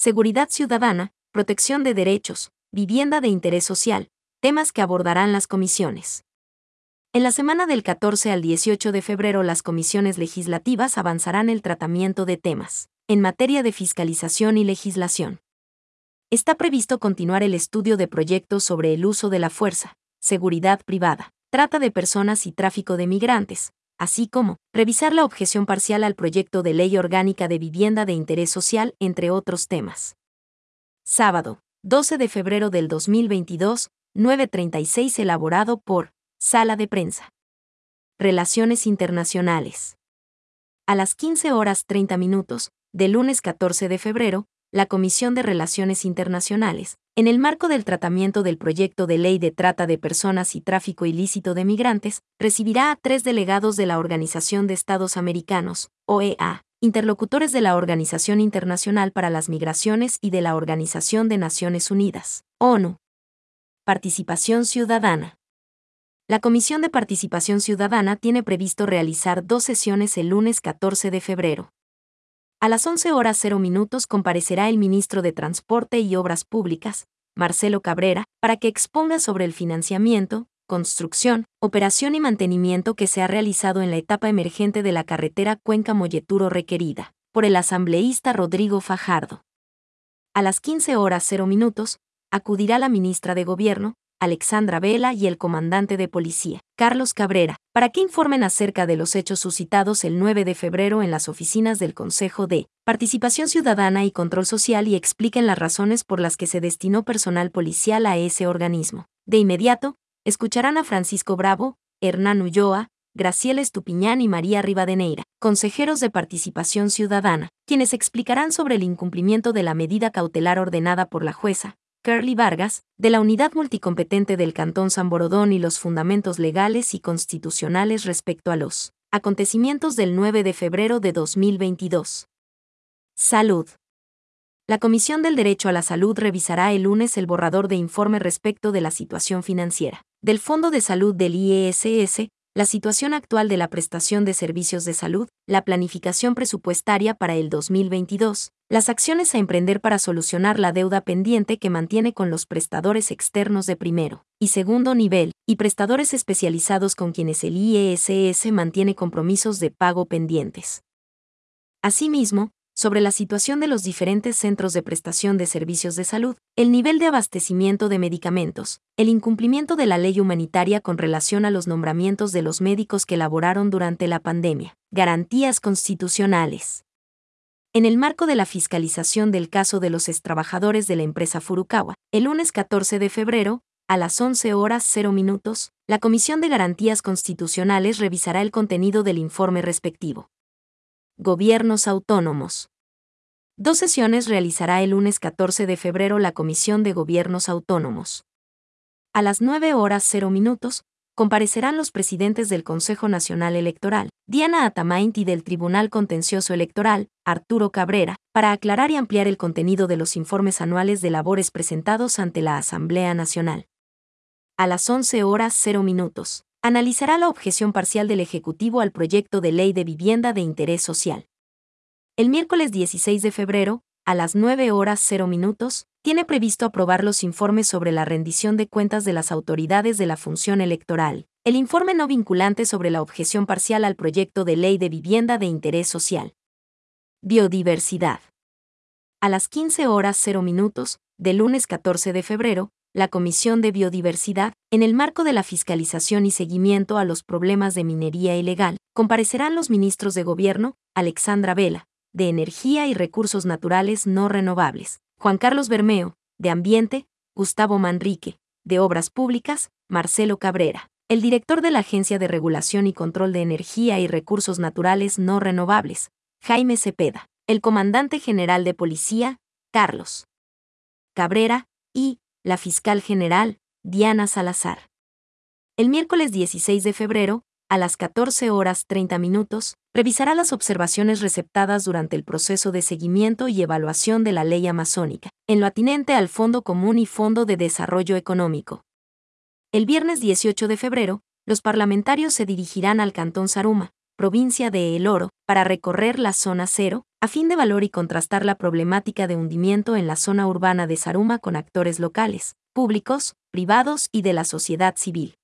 seguridad ciudadana, protección de derechos, vivienda de interés social, temas que abordarán las comisiones. En la semana del 14 al 18 de febrero las comisiones legislativas avanzarán el tratamiento de temas en materia de fiscalización y legislación. Está previsto continuar el estudio de proyectos sobre el uso de la fuerza, seguridad privada, trata de personas y tráfico de migrantes, así como revisar la objeción parcial al proyecto de ley orgánica de vivienda de interés social, entre otros temas. Sábado, 12 de febrero del 2022, 9.36 elaborado por Sala de Prensa. Relaciones Internacionales. A las 15 horas 30 minutos, del lunes 14 de febrero, la Comisión de Relaciones Internacionales, en el marco del tratamiento del proyecto de ley de trata de personas y tráfico ilícito de migrantes, recibirá a tres delegados de la Organización de Estados Americanos, OEA, interlocutores de la Organización Internacional para las Migraciones y de la Organización de Naciones Unidas, ONU. Participación Ciudadana. La Comisión de Participación Ciudadana tiene previsto realizar dos sesiones el lunes 14 de febrero. A las 11 horas 0 minutos comparecerá el ministro de Transporte y Obras Públicas, Marcelo Cabrera, para que exponga sobre el financiamiento, construcción, operación y mantenimiento que se ha realizado en la etapa emergente de la carretera Cuenca Molleturo requerida, por el asambleísta Rodrigo Fajardo. A las 15 horas 0 minutos, acudirá la ministra de Gobierno, Alexandra Vela y el comandante de policía, Carlos Cabrera, para que informen acerca de los hechos suscitados el 9 de febrero en las oficinas del Consejo de Participación Ciudadana y Control Social y expliquen las razones por las que se destinó personal policial a ese organismo. De inmediato, escucharán a Francisco Bravo, Hernán Ulloa, Graciela Estupiñán y María Rivadeneira, consejeros de Participación Ciudadana, quienes explicarán sobre el incumplimiento de la medida cautelar ordenada por la jueza, Curly Vargas, de la Unidad Multicompetente del Cantón San Borodón y los fundamentos legales y constitucionales respecto a los acontecimientos del 9 de febrero de 2022. Salud. La Comisión del Derecho a la Salud revisará el lunes el borrador de informe respecto de la situación financiera del Fondo de Salud del IESS, la situación actual de la prestación de servicios de salud, la planificación presupuestaria para el 2022, las acciones a emprender para solucionar la deuda pendiente que mantiene con los prestadores externos de primero y segundo nivel, y prestadores especializados con quienes el IESS mantiene compromisos de pago pendientes. Asimismo, sobre la situación de los diferentes centros de prestación de servicios de salud, el nivel de abastecimiento de medicamentos, el incumplimiento de la ley humanitaria con relación a los nombramientos de los médicos que laboraron durante la pandemia, garantías constitucionales. En el marco de la fiscalización del caso de los extrabajadores de la empresa Furukawa, el lunes 14 de febrero, a las 11 horas 0 minutos, la Comisión de Garantías Constitucionales revisará el contenido del informe respectivo. Gobiernos autónomos. Dos sesiones realizará el lunes 14 de febrero la Comisión de Gobiernos Autónomos. A las 9 horas 0 minutos, comparecerán los presidentes del Consejo Nacional Electoral, Diana Atamaint y del Tribunal Contencioso Electoral, Arturo Cabrera, para aclarar y ampliar el contenido de los informes anuales de labores presentados ante la Asamblea Nacional. A las 11 horas 0 minutos, analizará la objeción parcial del Ejecutivo al proyecto de ley de vivienda de interés social. El miércoles 16 de febrero, a las 9 horas 0 minutos, tiene previsto aprobar los informes sobre la rendición de cuentas de las autoridades de la función electoral, el informe no vinculante sobre la objeción parcial al proyecto de ley de vivienda de interés social. Biodiversidad. A las 15 horas 0 minutos, del lunes 14 de febrero, la Comisión de Biodiversidad, en el marco de la fiscalización y seguimiento a los problemas de minería ilegal, comparecerán los ministros de Gobierno, Alexandra Vela, de Energía y Recursos Naturales No Renovables, Juan Carlos Bermeo, de Ambiente, Gustavo Manrique, de Obras Públicas, Marcelo Cabrera, el director de la Agencia de Regulación y Control de Energía y Recursos Naturales No Renovables, Jaime Cepeda, el comandante general de Policía, Carlos Cabrera, y, la fiscal general, Diana Salazar. El miércoles 16 de febrero, a las 14 horas 30 minutos, revisará las observaciones receptadas durante el proceso de seguimiento y evaluación de la ley amazónica, en lo atinente al Fondo Común y Fondo de Desarrollo Económico. El viernes 18 de febrero, los parlamentarios se dirigirán al Cantón Saruma, provincia de El Oro, para recorrer la zona cero, a fin de valor y contrastar la problemática de hundimiento en la zona urbana de Saruma con actores locales, públicos, privados y de la sociedad civil.